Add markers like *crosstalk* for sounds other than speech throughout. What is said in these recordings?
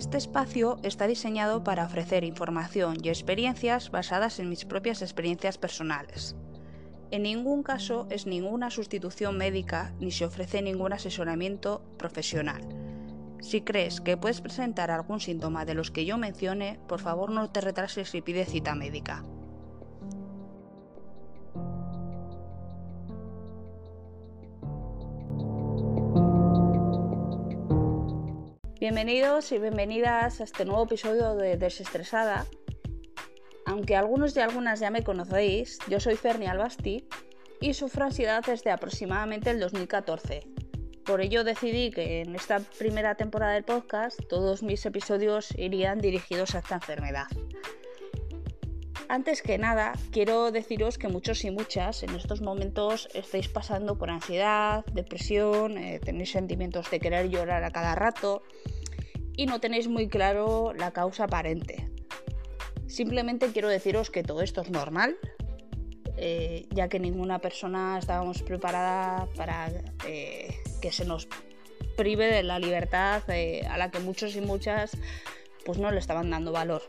Este espacio está diseñado para ofrecer información y experiencias basadas en mis propias experiencias personales. En ningún caso es ninguna sustitución médica ni se ofrece ningún asesoramiento profesional. Si crees que puedes presentar algún síntoma de los que yo mencione, por favor no te retrases y pide cita médica. Bienvenidos y bienvenidas a este nuevo episodio de Desestresada. Aunque algunos y algunas ya me conocéis, yo soy Ferni Albasti y sufro ansiedad desde aproximadamente el 2014. Por ello decidí que en esta primera temporada del podcast todos mis episodios irían dirigidos a esta enfermedad. Antes que nada, quiero deciros que muchos y muchas en estos momentos estáis pasando por ansiedad, depresión, eh, tenéis sentimientos de querer llorar a cada rato y no tenéis muy claro la causa aparente. Simplemente quiero deciros que todo esto es normal, eh, ya que ninguna persona estábamos preparada para eh, que se nos prive de la libertad a la que muchos y muchas pues no le estaban dando valor.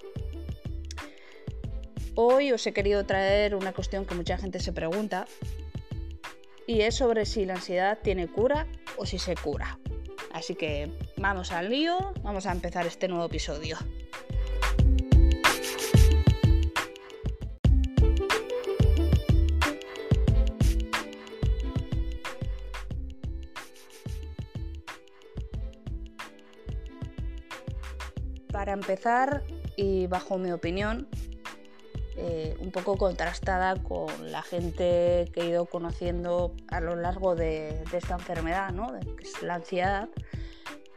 Hoy os he querido traer una cuestión que mucha gente se pregunta y es sobre si la ansiedad tiene cura o si se cura. Así que vamos al lío, vamos a empezar este nuevo episodio. Para empezar, y bajo mi opinión, eh, un poco contrastada con la gente que he ido conociendo a lo largo de, esta enfermedad, ¿no? que es la ansiedad,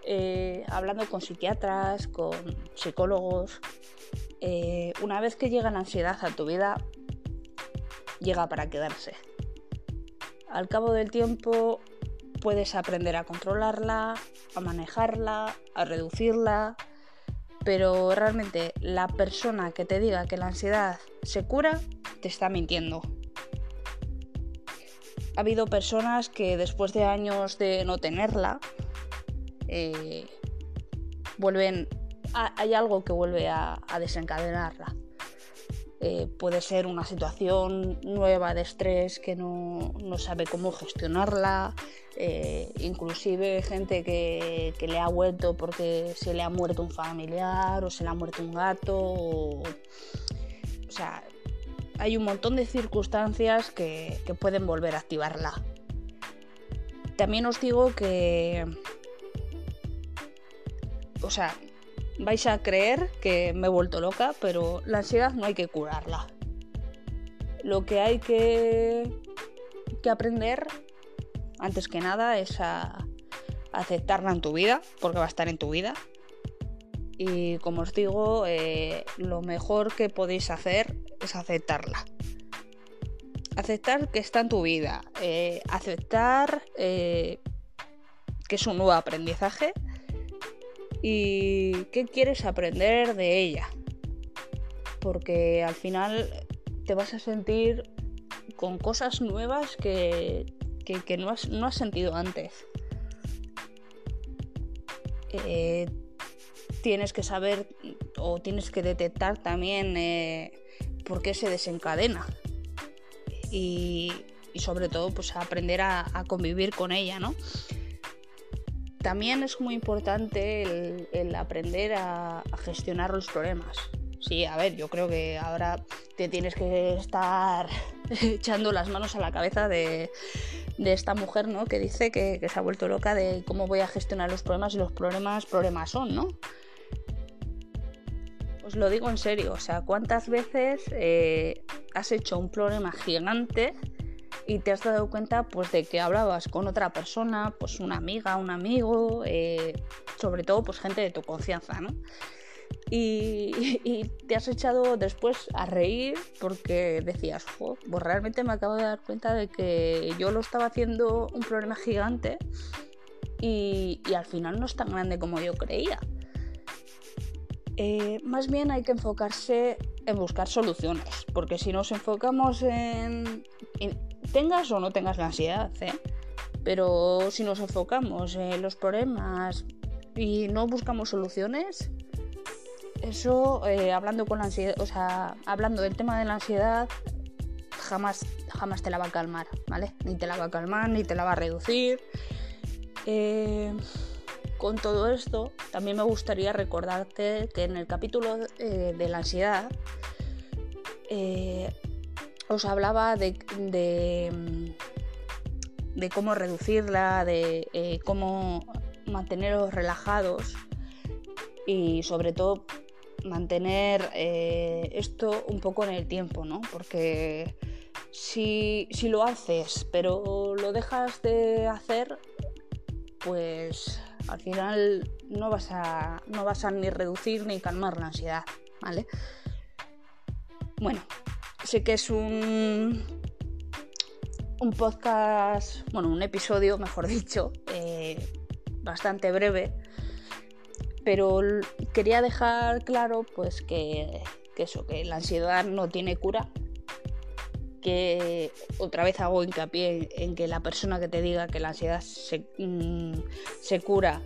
eh, hablando con psiquiatras, con psicólogos. Eh, una vez que llega la ansiedad a tu vida, llega para quedarse. Al cabo del tiempo puedes aprender a controlarla, a manejarla, a reducirla, pero realmente la persona que te diga que la ansiedad se cura, te está mintiendo. Ha habido personas que después de años de no tenerla, eh, vuelven, hay algo que vuelve a, desencadenarla. Eh, puede ser una situación nueva de estrés que no, no sabe cómo gestionarla, eh, inclusive gente que, le ha vuelto porque se le ha muerto un familiar o se le ha muerto un gato. O, sea, hay un montón de circunstancias que, que pueden volver a activarla. También os digo que, o sea, vais a creer que me he vuelto loca, pero la ansiedad no hay que curarla. Lo que hay que, que aprender antes que nada es aceptarla en tu vida, porque va a estar en tu vida. Y como os digo, eh, lo mejor que podéis hacer es aceptarla. Aceptar que está en tu vida. Eh, aceptar eh, que es un nuevo aprendizaje. Y qué quieres aprender de ella. Porque al final te vas a sentir con cosas nuevas que, que, no, has, no, has, sentido antes. Eh, tienes que saber o tienes que detectar también eh, por qué se desencadena. Y, sobre todo pues aprender a, convivir con ella, ¿no? También es muy importante el, aprender a gestionar los problemas. Sí, a ver, yo creo que ahora te tienes que estar *laughs* echando las manos a la cabeza de, esta mujer, ¿no? Que dice que, se ha vuelto loca de cómo voy a gestionar los problemas y los problemas, problemas son, ¿no? Os lo digo en serio, o sea, ¿cuántas veces eh, has hecho un problema gigante y te has dado cuenta pues de que hablabas con otra persona, pues una amiga, un amigo, eh, sobre todo pues gente de tu confianza, ¿no? *laughs* Y, te has echado después a reír porque decías, pues realmente me acabo de dar cuenta de que yo lo estaba haciendo un problema gigante y, al final no es tan grande como yo creía. Eh, más bien hay que enfocarse en buscar soluciones, porque si nos enfocamos en, tengas o no tengas la ansiedad, ¿eh? pero si nos enfocamos en los problemas y no buscamos soluciones, eso, eh, hablando con la ansiedad, o sea, hablando del tema de la ansiedad, jamás, jamás te la va a calmar, ¿vale? Ni te la va a calmar, ni te la va a reducir. Eh, con todo esto, también me gustaría recordarte que en el capítulo eh, de la ansiedad os hablaba de, de, de, cómo reducirla, de cómo manteneros relajados y sobre todo mantener eh, esto un poco en el tiempo, ¿no? Porque si, lo haces pero lo dejas de hacer, pues al final no vas a, no vas a ni reducir ni calmar la ansiedad, ¿vale? Bueno, sé que es un, un podcast, bueno, un episodio, mejor dicho, eh, bastante breve pero quería dejar claro pues que, eso, que la ansiedad no tiene cura, que otra vez hago hincapié en que la persona que te diga que la ansiedad se, mm, cura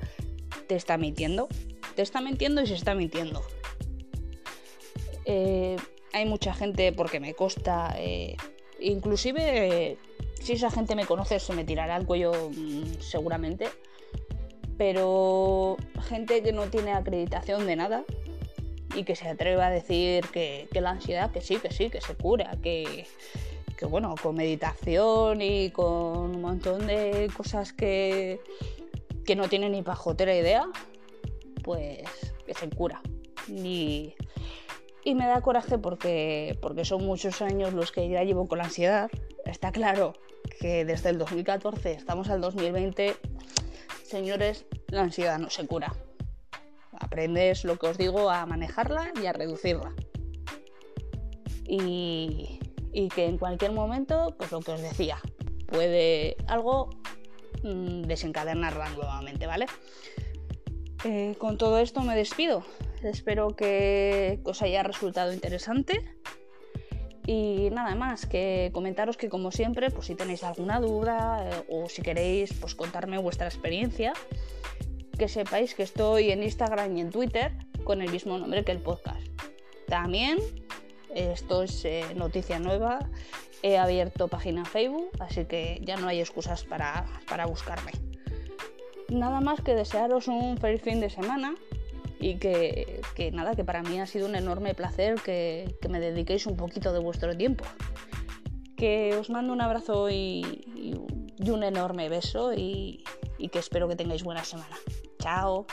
te está mintiendo, te está mintiendo y se está mintiendo. Eh, hay mucha gente, porque me consta, eh, inclusive si esa gente me conoce se me tirará al cuello mm, seguramente pero gente que no tiene acreditación de nada y que se atreva a decir que, la ansiedad, que sí, que sí, que se cura, que, bueno, con meditación y con un montón de cosas que, que no tienen ni pajotera idea, pues que se cura. Y, y me da coraje porque, porque son muchos años los que ya llevo con la ansiedad. Está claro que desde el 2014 estamos al 2020 señores, la ansiedad no se cura. Aprendes lo que os digo a manejarla y a reducirla. Y, que en cualquier momento, pues lo que os decía, puede algo mm, desencadenarla nuevamente, ¿vale? Eh, con todo esto me despido. Espero que os haya resultado interesante y nada más, que comentaros que como siempre, pues si tenéis alguna duda eh, o si queréis pues contarme vuestra experiencia, que sepáis que estoy en Instagram y en Twitter con el mismo nombre que el podcast. También, esto es eh, noticia nueva, he abierto página Facebook, así que ya no hay excusas para, para buscarme. Nada más que desearos un feliz fin de semana y que, nada, que para mí ha sido un enorme placer que, me dediquéis un poquito de vuestro tiempo. Que os mando un abrazo y, un enorme beso y, y que espero que tengáis buena semana. Chao.